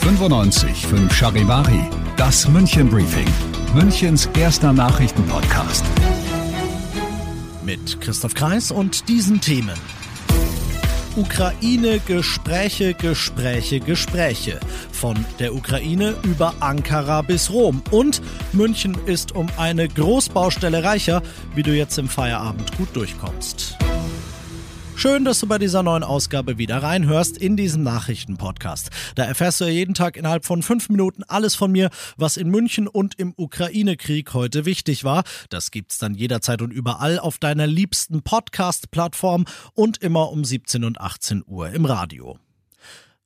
95 5 Charivari, das München Briefing, Münchens erster Nachrichtenpodcast. Mit Christoph Kreis und diesen Themen. Ukraine Gespräche, Gespräche, Gespräche. Von der Ukraine über Ankara bis Rom. Und München ist um eine Großbaustelle reicher, wie du jetzt im Feierabend gut durchkommst. Schön, dass du bei dieser neuen Ausgabe wieder reinhörst in diesem Nachrichtenpodcast. Da erfährst du ja jeden Tag innerhalb von fünf Minuten alles von mir, was in München und im Ukraine-Krieg heute wichtig war. Das gibt's dann jederzeit und überall auf deiner liebsten Podcast-Plattform und immer um 17 und 18 Uhr im Radio.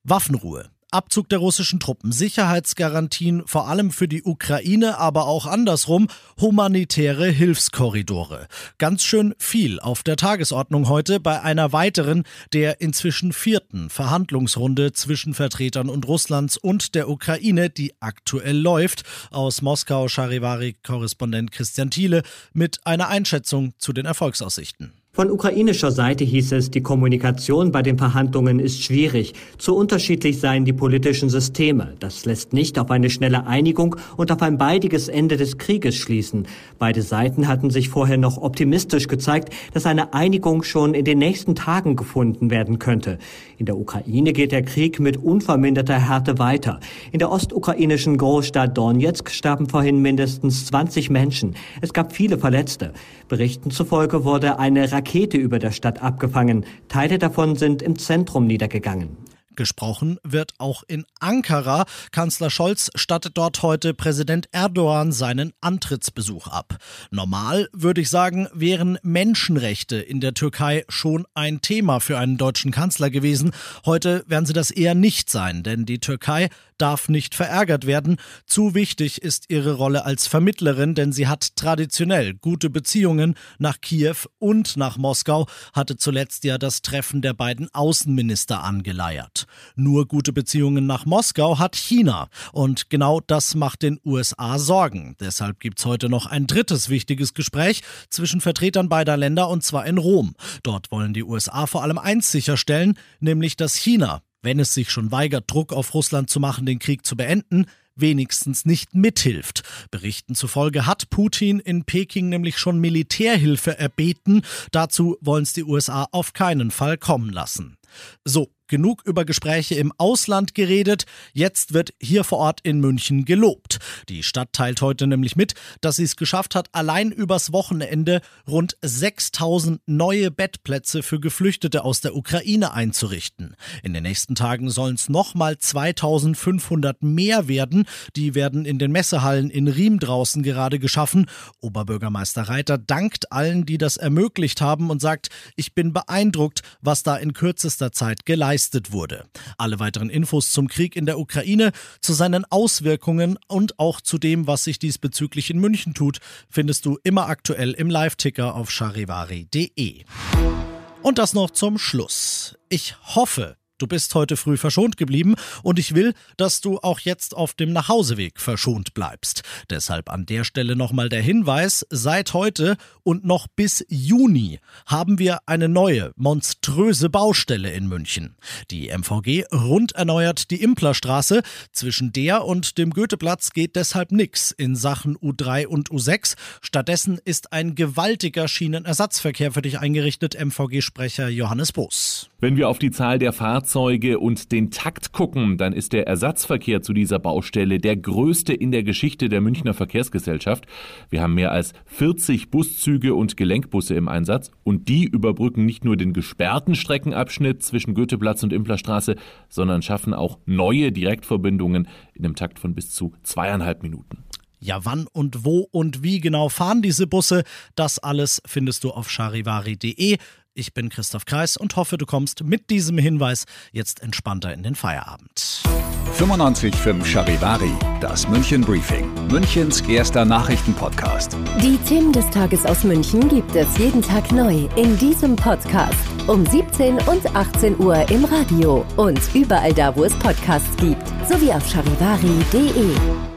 Waffenruhe. Abzug der russischen Truppen, Sicherheitsgarantien vor allem für die Ukraine, aber auch andersrum, humanitäre Hilfskorridore. Ganz schön viel auf der Tagesordnung heute bei einer weiteren, der inzwischen vierten Verhandlungsrunde zwischen Vertretern und Russlands und der Ukraine, die aktuell läuft. Aus Moskau Charivari-Korrespondent Christian Thiele mit einer Einschätzung zu den Erfolgsaussichten. Von ukrainischer Seite hieß es, die Kommunikation bei den Verhandlungen ist schwierig. Zu unterschiedlich seien die politischen Systeme. Das lässt nicht auf eine schnelle Einigung und auf ein baldiges Ende des Krieges schließen. Beide Seiten hatten sich vorher noch optimistisch gezeigt, dass eine Einigung schon in den nächsten Tagen gefunden werden könnte. In der Ukraine geht der Krieg mit unverminderter Härte weiter. In der ostukrainischen Großstadt Donetsk starben vorhin mindestens 20 Menschen. Es gab viele Verletzte. Berichten zufolge wurde eine über der Stadt abgefangen. Teile davon sind im Zentrum niedergegangen. Gesprochen wird auch in Ankara. Kanzler Scholz stattet dort heute Präsident Erdogan seinen Antrittsbesuch ab. Normal würde ich sagen, wären Menschenrechte in der Türkei schon ein Thema für einen deutschen Kanzler gewesen. Heute werden sie das eher nicht sein, denn die Türkei darf nicht verärgert werden. Zu wichtig ist ihre Rolle als Vermittlerin, denn sie hat traditionell gute Beziehungen nach Kiew und nach Moskau, hatte zuletzt ja das Treffen der beiden Außenminister angeleiert. Nur gute Beziehungen nach Moskau hat China. Und genau das macht den USA Sorgen. Deshalb gibt es heute noch ein drittes wichtiges Gespräch zwischen Vertretern beider Länder und zwar in Rom. Dort wollen die USA vor allem eins sicherstellen, nämlich dass China, wenn es sich schon weigert, Druck auf Russland zu machen, den Krieg zu beenden, wenigstens nicht mithilft. Berichten zufolge hat Putin in Peking nämlich schon Militärhilfe erbeten. Dazu wollen es die USA auf keinen Fall kommen lassen. So, genug über Gespräche im Ausland geredet, jetzt wird hier vor Ort in München gelobt. Die Stadt teilt heute nämlich mit, dass sie es geschafft hat, allein übers Wochenende rund 6000 neue Bettplätze für Geflüchtete aus der Ukraine einzurichten. In den nächsten Tagen sollen es nochmal 2500 mehr werden. Die werden in den Messehallen in Riem draußen gerade geschaffen. Oberbürgermeister Reiter dankt allen, die das ermöglicht haben und sagt, ich bin beeindruckt, was da in kürzester Zeit geleistet geleistet wurde. Alle weiteren Infos zum Krieg in der Ukraine, zu seinen Auswirkungen und auch zu dem, was sich diesbezüglich in München tut, findest du immer aktuell im Live-Ticker auf charivari.de. Und das noch zum Schluss. Ich hoffe, Du bist heute früh verschont geblieben und ich will, dass du auch jetzt auf dem Nachhauseweg verschont bleibst. Deshalb an der Stelle nochmal der Hinweis, seit heute und noch bis Juni haben wir eine neue, monströse Baustelle in München. Die MVG rund erneuert die Implerstraße. Zwischen der und dem Goetheplatz geht deshalb nichts in Sachen U3 und U6. Stattdessen ist ein gewaltiger Schienenersatzverkehr für dich eingerichtet, MVG-Sprecher Johannes Boos. Wenn wir auf die Zahl der Fahrzeuge und den Takt gucken, dann ist der Ersatzverkehr zu dieser Baustelle der größte in der Geschichte der Münchner Verkehrsgesellschaft. Wir haben mehr als 40 Buszüge und Gelenkbusse im Einsatz und die überbrücken nicht nur den gesperrten Streckenabschnitt zwischen Goetheplatz und Implerstraße, sondern schaffen auch neue Direktverbindungen in einem Takt von bis zu zweieinhalb Minuten. Ja, wann und wo und wie genau fahren diese Busse? Das alles findest du auf charivari.de. Ich bin Christoph Kreis und hoffe, du kommst mit diesem Hinweis jetzt entspannter in den Feierabend. 95.5 Charivari, das München Briefing, Münchens erster Nachrichtenpodcast. Die Themen des Tages aus München gibt es jeden Tag neu in diesem Podcast. Um 17 und 18 Uhr im Radio und überall da, wo es Podcasts gibt, sowie auf charivari.de.